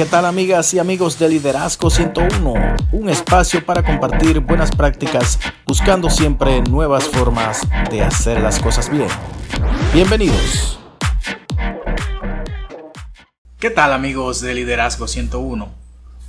¿Qué tal amigas y amigos de Liderazgo 101? Un espacio para compartir buenas prácticas buscando siempre nuevas formas de hacer las cosas bien. Bienvenidos. ¿Qué tal amigos de Liderazgo 101?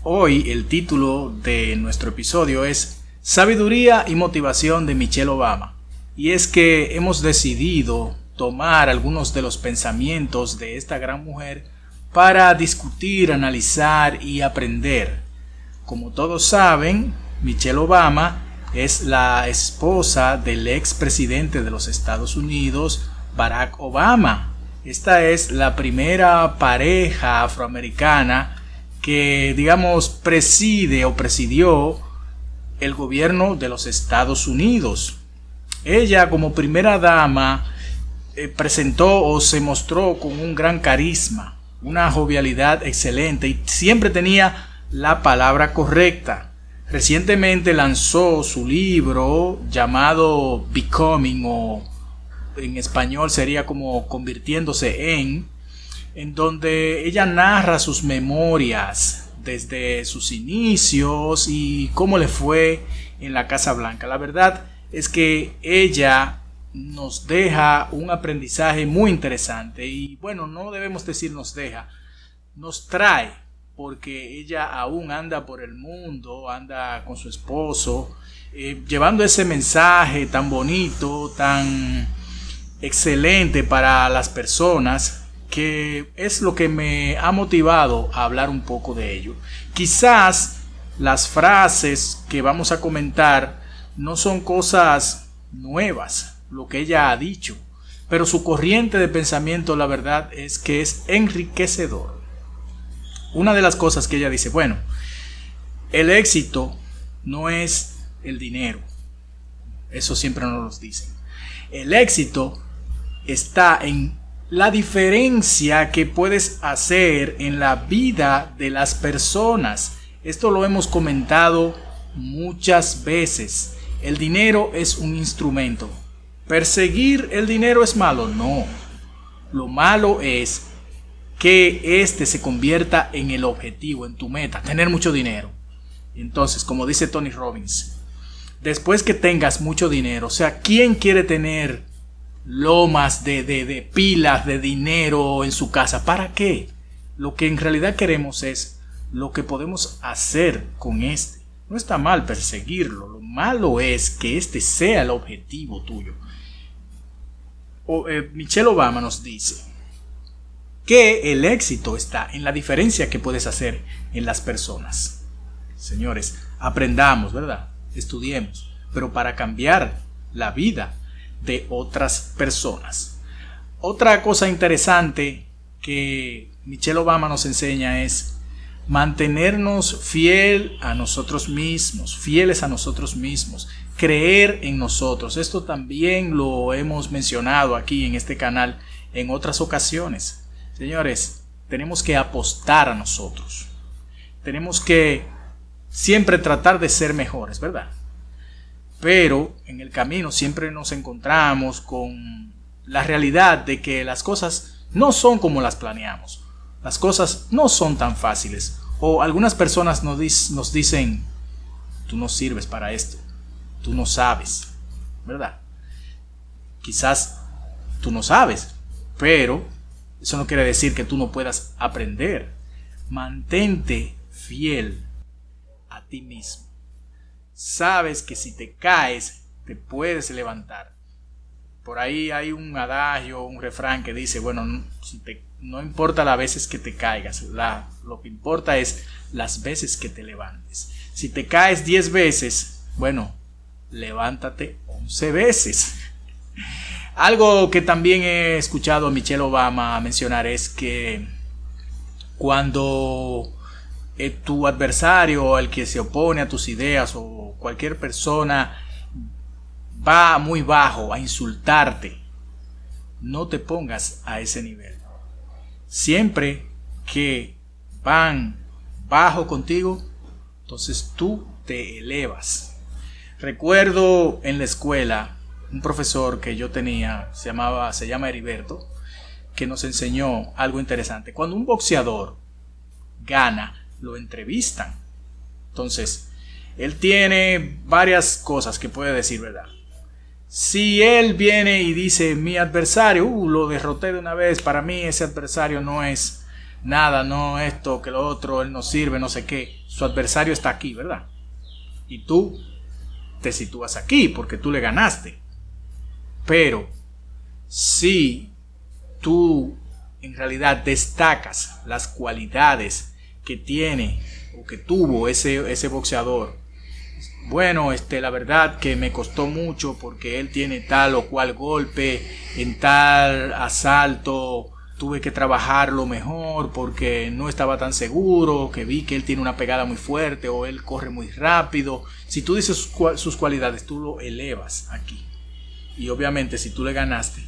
Hoy el título de nuestro episodio es Sabiduría y motivación de Michelle Obama. Y es que hemos decidido tomar algunos de los pensamientos de esta gran mujer para discutir, analizar y aprender. Como todos saben, Michelle Obama es la esposa del ex presidente de los Estados Unidos, Barack Obama. Esta es la primera pareja afroamericana que, digamos, preside o presidió el gobierno de los Estados Unidos. Ella como primera dama eh, presentó o se mostró con un gran carisma, una jovialidad excelente y siempre tenía la palabra correcta. Recientemente lanzó su libro llamado Becoming o en español sería como convirtiéndose en, en donde ella narra sus memorias desde sus inicios y cómo le fue en la Casa Blanca. La verdad es que ella nos deja un aprendizaje muy interesante y bueno, no debemos decir nos deja, nos trae porque ella aún anda por el mundo, anda con su esposo, eh, llevando ese mensaje tan bonito, tan excelente para las personas, que es lo que me ha motivado a hablar un poco de ello. Quizás las frases que vamos a comentar no son cosas nuevas, lo que ella ha dicho, pero su corriente de pensamiento, la verdad, es que es enriquecedor. Una de las cosas que ella dice, bueno, el éxito no es el dinero, eso siempre nos lo dicen. El éxito está en la diferencia que puedes hacer en la vida de las personas. Esto lo hemos comentado muchas veces. El dinero es un instrumento, ¿Perseguir el dinero es malo? No. Lo malo es que este se convierta en el objetivo, en tu meta, tener mucho dinero. Entonces, como dice Tony Robbins, después que tengas mucho dinero, o sea, ¿quién quiere tener lomas de, de, de pilas de dinero en su casa? ¿Para qué? Lo que en realidad queremos es lo que podemos hacer con este. No está mal perseguirlo, lo malo es que este sea el objetivo tuyo. Eh, Michelle Obama nos dice que el éxito está en la diferencia que puedes hacer en las personas. Señores, aprendamos, ¿verdad? Estudiemos, pero para cambiar la vida de otras personas. Otra cosa interesante que Michelle Obama nos enseña es mantenernos fiel a nosotros mismos, fieles a nosotros mismos, creer en nosotros. Esto también lo hemos mencionado aquí en este canal en otras ocasiones. Señores, tenemos que apostar a nosotros. Tenemos que siempre tratar de ser mejores, ¿verdad? Pero en el camino siempre nos encontramos con la realidad de que las cosas no son como las planeamos. Las cosas no son tan fáciles. O algunas personas nos, dicen, tú no sirves para esto tú no sabes, ¿verdad? Quizás tú no sabes, pero eso no quiere decir que tú no puedas aprender. Mantente fiel a ti mismo. Sabes que si te caes, te puedes levantar. Por ahí hay un adagio, un refrán que dice, bueno, no importa las veces que te caigas, lo que importa es las veces que te levantes. Si te caes 10 veces, bueno, levántate 11 veces. Algo que también he escuchado a Michelle Obama mencionar es que cuando eh, tu adversario el que se opone a tus ideas o cualquier persona va muy bajo a insultarte, no te pongas a ese nivel. Siempre que van bajo contigo, entonces tú te elevas Recuerdo en la escuela un profesor que yo tenía, se llamaba, se llama Heriberto, que nos enseñó algo interesante. Cuando un boxeador gana, lo entrevistan. Entonces, él tiene varias cosas que puede decir, ¿verdad? Si él viene y dice, mi adversario, uh, lo derroté de una vez, para mí ese adversario no es nada, no esto, que lo otro, él no sirve, no sé qué, su adversario está aquí, ¿verdad? Y tú te sitúas aquí porque tú le ganaste. Pero si tú en realidad destacas las cualidades que tiene o que tuvo ese, ese boxeador, bueno, este, la verdad que me costó mucho porque él tiene tal o cual golpe en tal asalto, tuve que trabajarlo mejor porque no estaba tan seguro, que vi que él tiene una pegada muy fuerte o él corre muy rápido. Si tú dices sus cualidades, tú lo elevas aquí. Y obviamente si tú le ganaste,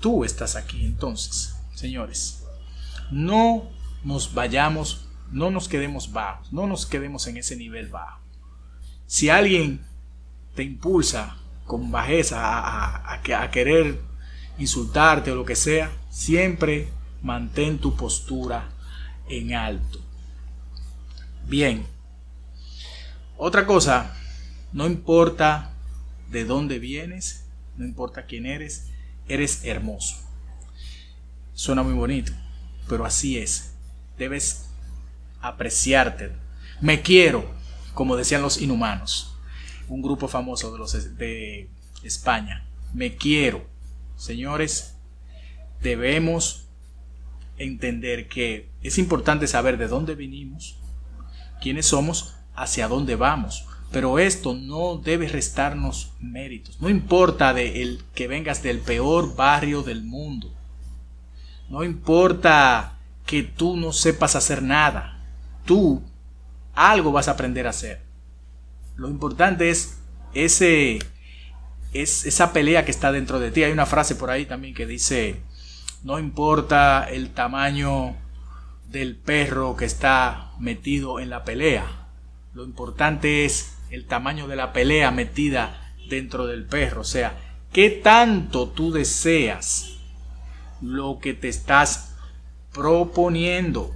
tú estás aquí. Entonces, señores, no nos vayamos, no nos quedemos bajos, no nos quedemos en ese nivel bajo. Si alguien te impulsa con bajeza a, a querer insultarte o lo que sea, siempre mantén tu postura en alto. Bien. Otra cosa, no importa de dónde vienes, no importa quién eres, eres hermoso. Suena muy bonito, pero así es. Debes apreciarte. Me quiero, como decían los inhumanos, un grupo famoso de los de España. Me quiero. Señores, debemos entender que es importante saber de dónde vinimos, quiénes somos, hacia dónde vamos. Pero esto no debe restarnos méritos. No importa de el que vengas del peor barrio del mundo. No importa que tú no sepas hacer nada. Tú algo vas a aprender a hacer. Lo importante es ese es esa pelea que está dentro de ti. Hay una frase por ahí también que dice, no importa el tamaño del perro que está metido en la pelea, lo importante es el tamaño de la pelea metida dentro del perro. O sea, qué tanto tú deseas lo que te estás proponiendo.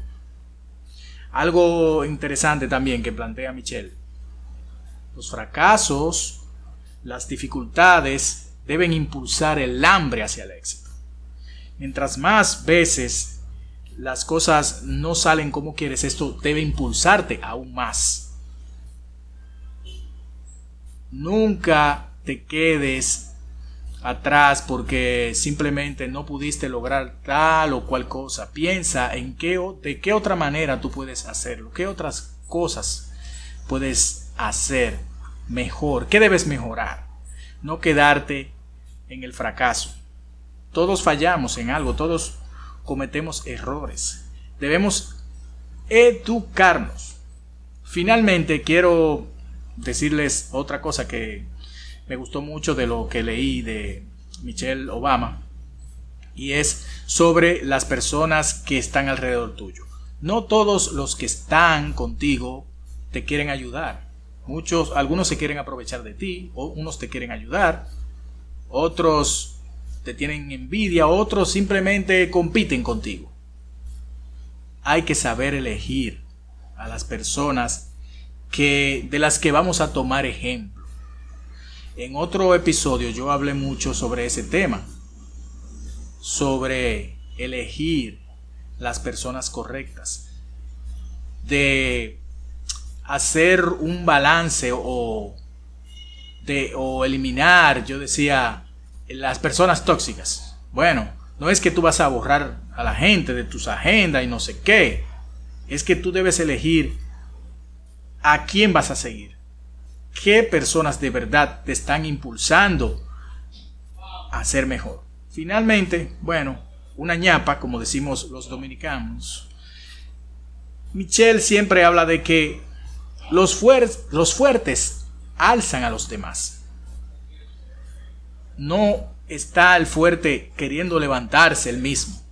Algo interesante también que plantea Michelle. Los fracasos las dificultades deben impulsar el hambre hacia el éxito. Mientras más veces las cosas no salen como quieres, esto debe impulsarte aún más. Nunca te quedes atrás porque simplemente no pudiste lograr tal o cual cosa. Piensa en qué, de qué otra manera tú puedes hacerlo, qué otras cosas puedes hacer mejor? ¿Qué debes mejorar? No quedarte en el fracaso. Todos fallamos en algo, todos cometemos errores. Debemos educarnos. Finalmente quiero decirles otra cosa que me gustó mucho de lo que leí de Michelle Obama y es sobre las personas que están alrededor tuyo. No todos los que están contigo te quieren ayudar. Muchos, algunos se quieren aprovechar de ti, o unos te quieren ayudar, otros te tienen envidia, otros simplemente compiten contigo. Hay que saber elegir a las personas que, de las que vamos a tomar ejemplo. En otro episodio yo hablé mucho sobre ese tema, sobre elegir las personas correctas, de hacer un balance o, de, o eliminar, yo decía, las personas tóxicas. Bueno, no es que tú vas a borrar a la gente de tus agendas y no sé qué. Es que tú debes elegir a quién vas a seguir. ¿Qué personas de verdad te están impulsando a ser mejor? Finalmente, bueno, una ñapa, como decimos los dominicanos. Michelle siempre habla de que los, los fuertes alzan a los demás. No está el fuerte queriendo levantarse el mismo.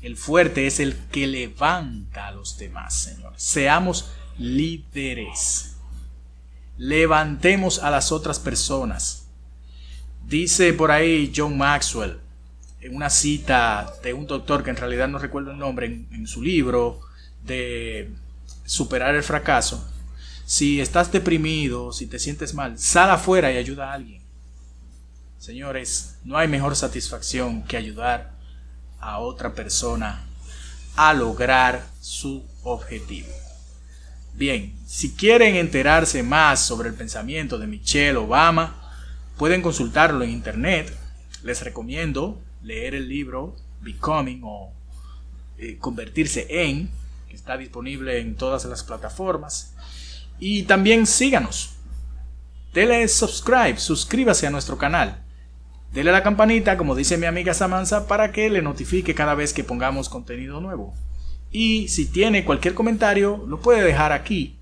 El fuerte es el que levanta a los demás, señores. Seamos líderes. Levantemos a las otras personas. Dice por ahí John Maxwell, en una cita de un doctor que en realidad no recuerdo el nombre, en su libro de superar el fracaso, si estás deprimido, si te sientes mal, sal afuera y ayuda a alguien. Señores, no hay mejor satisfacción que ayudar a otra persona a lograr su objetivo. Bien, si quieren enterarse más sobre el pensamiento de Michelle Obama, pueden consultarlo en internet. Les recomiendo leer el libro Becoming o eh, Convertirse en, que está disponible en todas las plataformas. Y también síganos. Dele subscribe, suscríbase a nuestro canal. Dele la campanita, como dice mi amiga Samanza, para que le notifique cada vez que pongamos contenido nuevo. Y si tiene cualquier comentario, lo puede dejar aquí.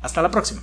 Hasta la próxima.